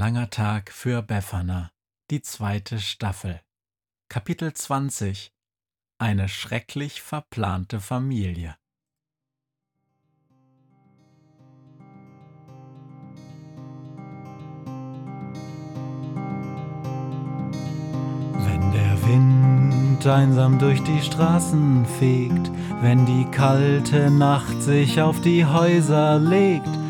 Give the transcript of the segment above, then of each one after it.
langer Tag für Befana, die zweite Staffel. Kapitel 20 Eine schrecklich verplante Familie. Wenn der Wind einsam durch die Straßen fegt, wenn die kalte Nacht sich auf die Häuser legt,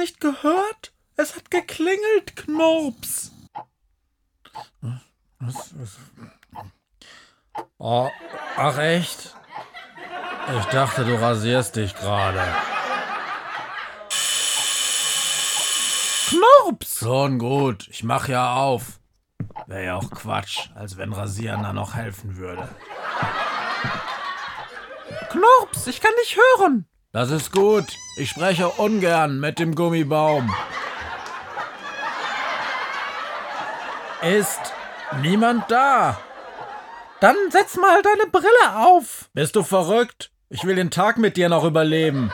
Nicht gehört? Es hat geklingelt, Knurps. Was, was? Oh, ach echt? Ich dachte, du rasierst dich gerade. Knurps! Schon gut, ich mach ja auf. Wäre ja auch Quatsch, als wenn Rasieren da noch helfen würde. Knurps, ich kann dich hören. Das ist gut. Ich spreche ungern mit dem Gummibaum. Ist niemand da? Dann setz mal deine Brille auf. Bist du verrückt? Ich will den Tag mit dir noch überleben.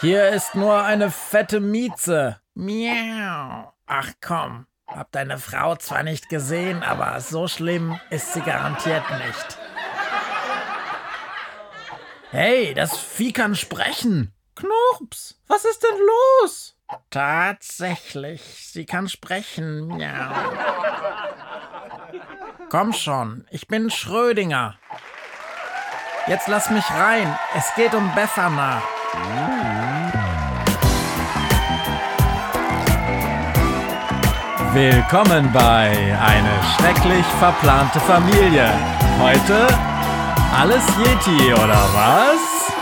Hier ist nur eine fette Mieze. Miau. Ach komm, hab deine Frau zwar nicht gesehen, aber so schlimm ist sie garantiert nicht. Hey, das Vieh kann sprechen. Knurps, was ist denn los? Tatsächlich, sie kann sprechen. Miau. Komm schon, ich bin Schrödinger. Jetzt lass mich rein. Es geht um Befana. Willkommen bei Eine schrecklich verplante Familie. Heute alles Yeti, oder was?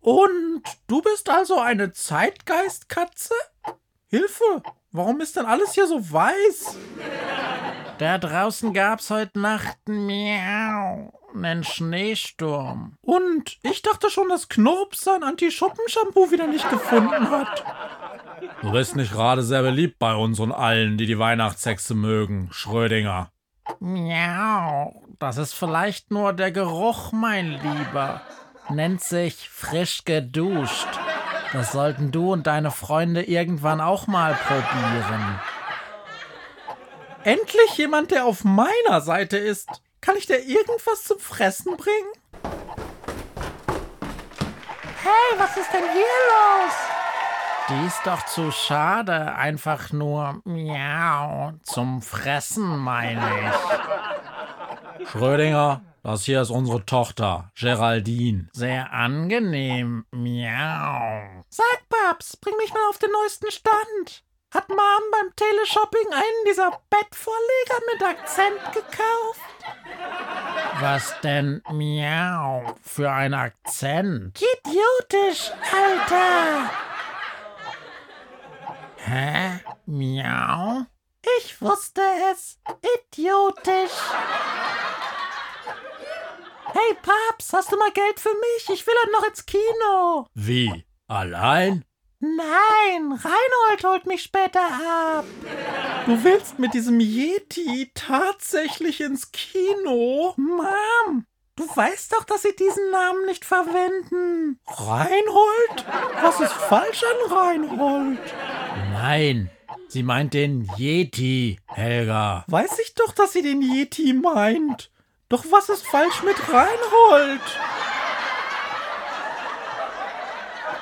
Und du bist also eine Zeitgeistkatze? Hilfe, warum ist denn alles hier so weiß? Da draußen gab's heute Nacht miau, einen Schneesturm. Und ich dachte schon, dass Knurps sein Anti-Schuppen-Shampoo wieder nicht gefunden hat. Du bist nicht gerade sehr beliebt bei uns und allen, die die Weihnachtshexe mögen, Schrödinger. Miau, das ist vielleicht nur der Geruch, mein Lieber. Nennt sich frisch geduscht. Das sollten du und deine Freunde irgendwann auch mal probieren. Endlich jemand, der auf meiner Seite ist. Kann ich dir irgendwas zum Fressen bringen? Hey, was ist denn hier los? Die ist doch zu schade, einfach nur miau zum Fressen, meine ich. Schrödinger, das hier ist unsere Tochter, Geraldine. Sehr angenehm, miau. Sag, Babs, bring mich mal auf den neuesten Stand. Hat Mom beim Teleshopping einen dieser Bettvorleger mit Akzent gekauft? Was denn Miau für ein Akzent? Idiotisch, Alter! Hä? Miau? Ich wusste es. Idiotisch. Hey Paps, hast du mal Geld für mich? Ich will halt noch ins Kino. Wie? Allein? Nein, Reinhold holt mich später ab. Du willst mit diesem Yeti tatsächlich ins Kino? Mom, du weißt doch, dass sie diesen Namen nicht verwenden. Reinhold? Was ist falsch an Reinhold? Nein, sie meint den Yeti, Helga. Weiß ich doch, dass sie den Yeti meint. Doch was ist falsch mit Reinhold?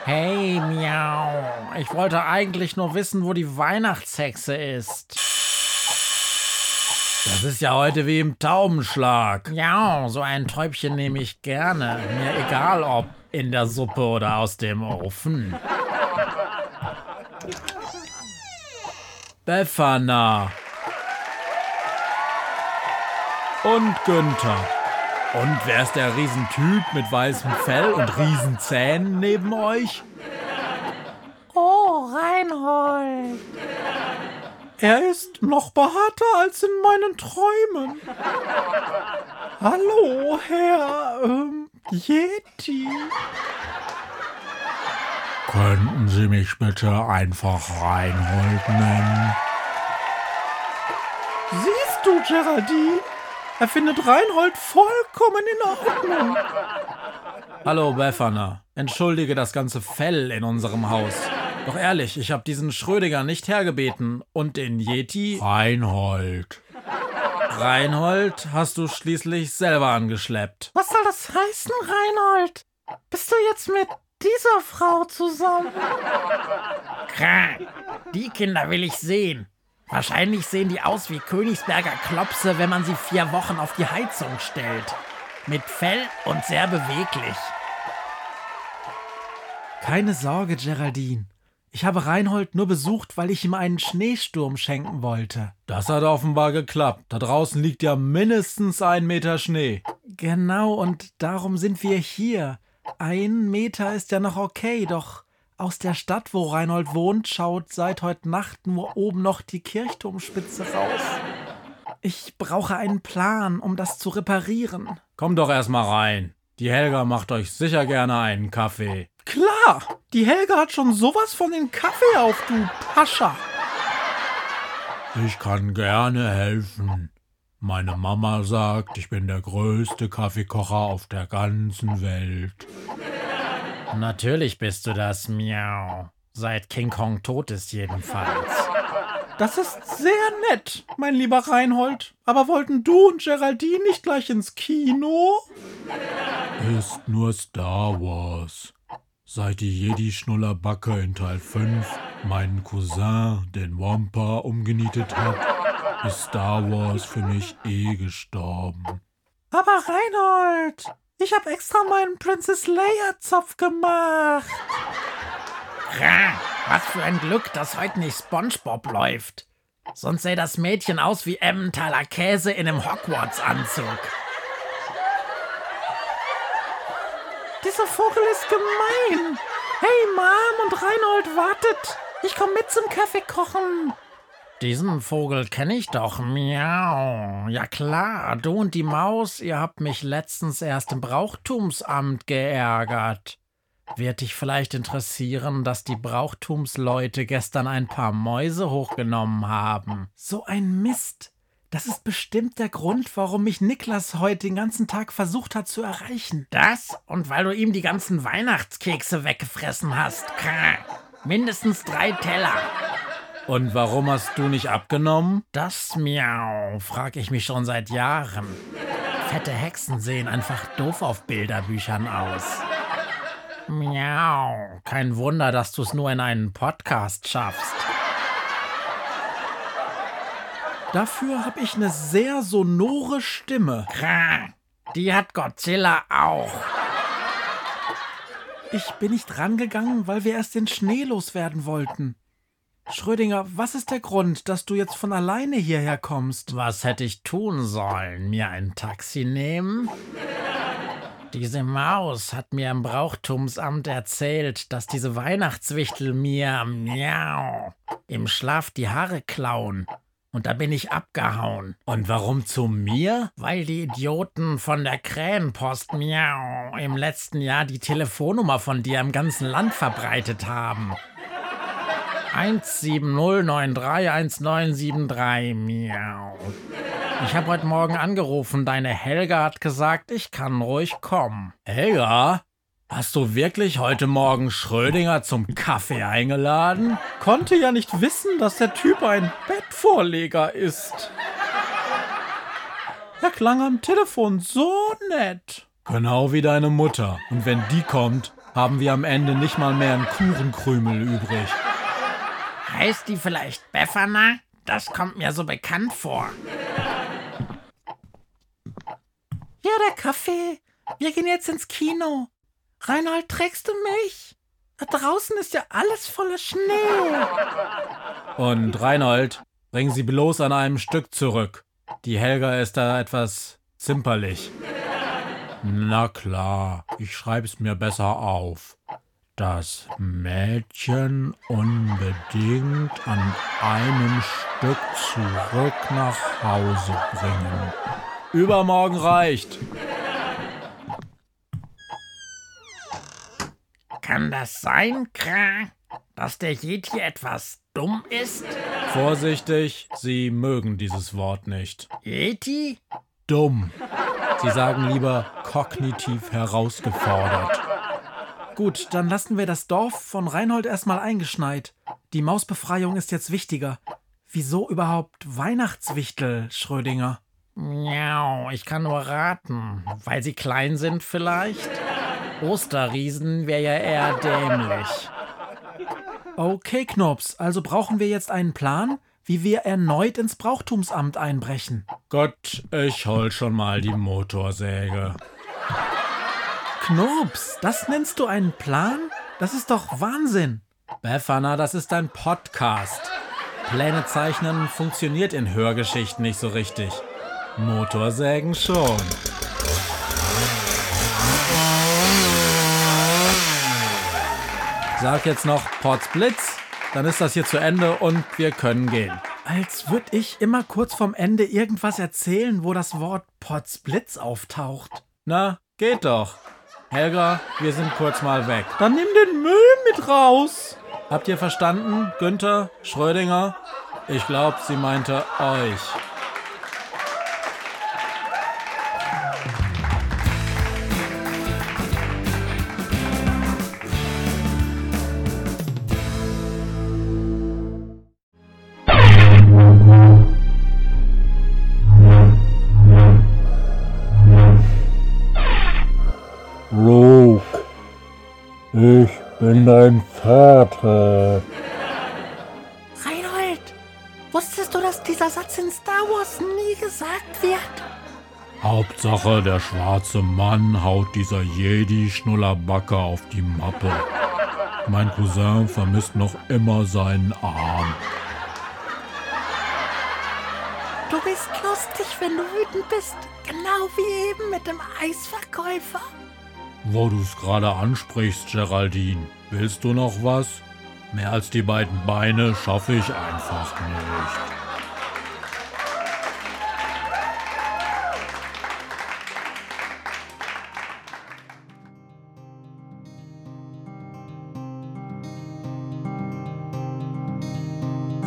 Hey, Miau. Ich wollte eigentlich nur wissen, wo die Weihnachtshexe ist. Das ist ja heute wie im Taubenschlag. Ja, so ein Täubchen nehme ich gerne. Mir egal, ob in der Suppe oder aus dem Ofen. Befana. Und Günther. Und wer ist der Riesentyp mit weißem Fell und Riesenzähnen neben euch? Oh, Reinhold. Er ist noch behaarter als in meinen Träumen. Hallo, Herr ähm, Yeti. Könnten Sie mich bitte einfach Reinhold nennen? Siehst du, Geraldine? Er findet Reinhold vollkommen in Ordnung. Hallo, Befana. Entschuldige das ganze Fell in unserem Haus. Doch ehrlich, ich habe diesen Schrödinger nicht hergebeten. Und den Yeti? Reinhold. Reinhold hast du schließlich selber angeschleppt. Was soll das heißen, Reinhold? Bist du jetzt mit dieser Frau zusammen? Krank. Die Kinder will ich sehen. Wahrscheinlich sehen die aus wie Königsberger Klopse, wenn man sie vier Wochen auf die Heizung stellt. Mit Fell und sehr beweglich. Keine Sorge, Geraldine. Ich habe Reinhold nur besucht, weil ich ihm einen Schneesturm schenken wollte. Das hat offenbar geklappt. Da draußen liegt ja mindestens ein Meter Schnee. Genau, und darum sind wir hier. Ein Meter ist ja noch okay, doch aus der Stadt, wo Reinhold wohnt, schaut seit heute Nacht nur oben noch die Kirchturmspitze raus. Ich brauche einen Plan, um das zu reparieren. Komm doch erst mal rein. Die Helga macht euch sicher gerne einen Kaffee. Klar, die Helga hat schon sowas von den Kaffee auf, du Pascha. Ich kann gerne helfen. Meine Mama sagt, ich bin der größte Kaffeekocher auf der ganzen Welt. Natürlich bist du das, Miau. Seit King Kong tot ist jedenfalls. Das ist sehr nett, mein lieber Reinhold. Aber wollten du und Geraldine nicht gleich ins Kino? Ist nur Star Wars. Seit die Jedi-Schnullerbacke in Teil 5 meinen Cousin, den Wampa, umgenietet hat, ist Star Wars für mich eh gestorben. Aber Reinhold, ich habe extra meinen Princess Leia Zopf gemacht. Was für ein Glück, dass heute nicht SpongeBob läuft. Sonst sähe das Mädchen aus wie Emmentaler Käse in einem Hogwarts-Anzug. Dieser Vogel ist gemein. Hey, Mom und Reinhold, wartet. Ich komme mit zum Kaffee kochen. Diesen Vogel kenne ich doch. Miau. Ja klar, du und die Maus, ihr habt mich letztens erst im Brauchtumsamt geärgert. Wird dich vielleicht interessieren, dass die Brauchtumsleute gestern ein paar Mäuse hochgenommen haben? So ein Mist. Das ist bestimmt der Grund, warum mich Niklas heute den ganzen Tag versucht hat zu erreichen. Das und weil du ihm die ganzen Weihnachtskekse weggefressen hast. Mindestens drei Teller. Und warum hast du nicht abgenommen? Das Miau, frag ich mich schon seit Jahren. Fette Hexen sehen einfach doof auf Bilderbüchern aus. Miau, kein Wunder, dass du es nur in einen Podcast schaffst. Dafür habe ich eine sehr sonore Stimme. Die hat Godzilla auch. Ich bin nicht rangegangen, weil wir erst den Schnee loswerden wollten. Schrödinger, was ist der Grund, dass du jetzt von alleine hierher kommst? Was hätte ich tun sollen? Mir ein Taxi nehmen? Diese Maus hat mir im Brauchtumsamt erzählt, dass diese Weihnachtswichtel mir, miau, im Schlaf die Haare klauen. Und da bin ich abgehauen. Und warum zu mir? Weil die Idioten von der Krähenpost, miau, im letzten Jahr die Telefonnummer von dir im ganzen Land verbreitet haben. 170931973, miau. Ich habe heute Morgen angerufen. Deine Helga hat gesagt, ich kann ruhig kommen. Helga? Hast du wirklich heute Morgen Schrödinger zum Kaffee eingeladen? Konnte ja nicht wissen, dass der Typ ein Bettvorleger ist. Er klang am Telefon so nett. Genau wie deine Mutter. Und wenn die kommt, haben wir am Ende nicht mal mehr einen Kuchenkrümel übrig. Heißt die vielleicht Befana? Das kommt mir so bekannt vor. Ja, der Kaffee. Wir gehen jetzt ins Kino. Reinhold, trägst du mich? Da draußen ist ja alles voller Schnee. Und Reinhold, bring sie bloß an einem Stück zurück. Die Helga ist da etwas zimperlich. Na klar, ich schreib's mir besser auf. Das Mädchen unbedingt an einem Stück zurück nach Hause bringen. Übermorgen reicht. Kann das sein, Kra, dass der Yeti etwas dumm ist? Vorsichtig, Sie mögen dieses Wort nicht. Yeti? Dumm. Sie sagen lieber kognitiv herausgefordert. Gut, dann lassen wir das Dorf von Reinhold erstmal eingeschneit. Die Mausbefreiung ist jetzt wichtiger. Wieso überhaupt Weihnachtswichtel, Schrödinger? Miau, ich kann nur raten. Weil sie klein sind vielleicht? Osterriesen wäre ja eher dämlich. Okay, Knops, also brauchen wir jetzt einen Plan, wie wir erneut ins Brauchtumsamt einbrechen. Gott, ich hol schon mal die Motorsäge. Knops, das nennst du einen Plan? Das ist doch Wahnsinn. Befana, das ist ein Podcast. Pläne zeichnen funktioniert in Hörgeschichten nicht so richtig. Motorsägen schon. Sag jetzt noch Potsblitz, dann ist das hier zu Ende und wir können gehen. Als würde ich immer kurz vorm Ende irgendwas erzählen, wo das Wort Potsblitz auftaucht. Na, geht doch. Helga, wir sind kurz mal weg. Dann nimm den Müll mit raus. Habt ihr verstanden, Günther, Schrödinger? Ich glaube, sie meinte euch. Bin dein Vater. Reinhold, wusstest du, dass dieser Satz in Star Wars nie gesagt wird? Hauptsache, der schwarze Mann haut dieser Jedi-Schnullerbacke auf die Mappe. Mein Cousin vermisst noch immer seinen Arm. Du bist lustig, wenn du wütend bist. Genau wie eben mit dem Eisverkäufer. Wo du es gerade ansprichst, Geraldine, willst du noch was? Mehr als die beiden Beine schaffe ich einfach nicht.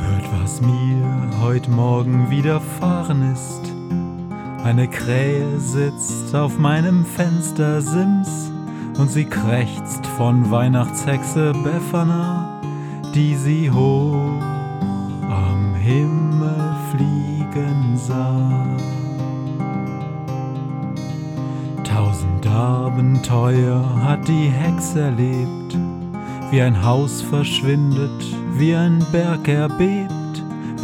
Hört, was mir heute Morgen widerfahren ist. Eine Krähe sitzt auf meinem Fenstersims und sie krächzt von Weihnachtshexe Befana, die sie hoch am Himmel fliegen sah. Tausend Abenteuer hat die Hex erlebt, wie ein Haus verschwindet, wie ein Berg erbebt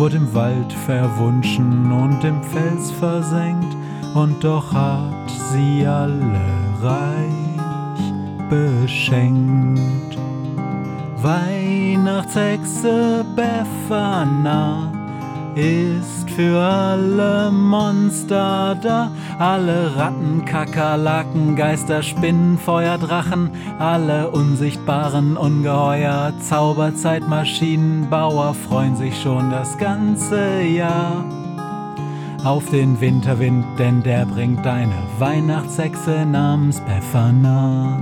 wurde im Wald verwunschen und im Fels versenkt, und doch hat sie alle reich beschenkt. Weihnachtshexe Befana ist für alle Monster da. Alle Ratten, Kakerlaken, Geister, Spinnen, Feuer, Drachen, alle unsichtbaren Ungeheuer, Zauberzeitmaschinenbauer freuen sich schon das ganze Jahr. Auf den Winterwind, denn der bringt eine Weihnachtshexe namens Befana.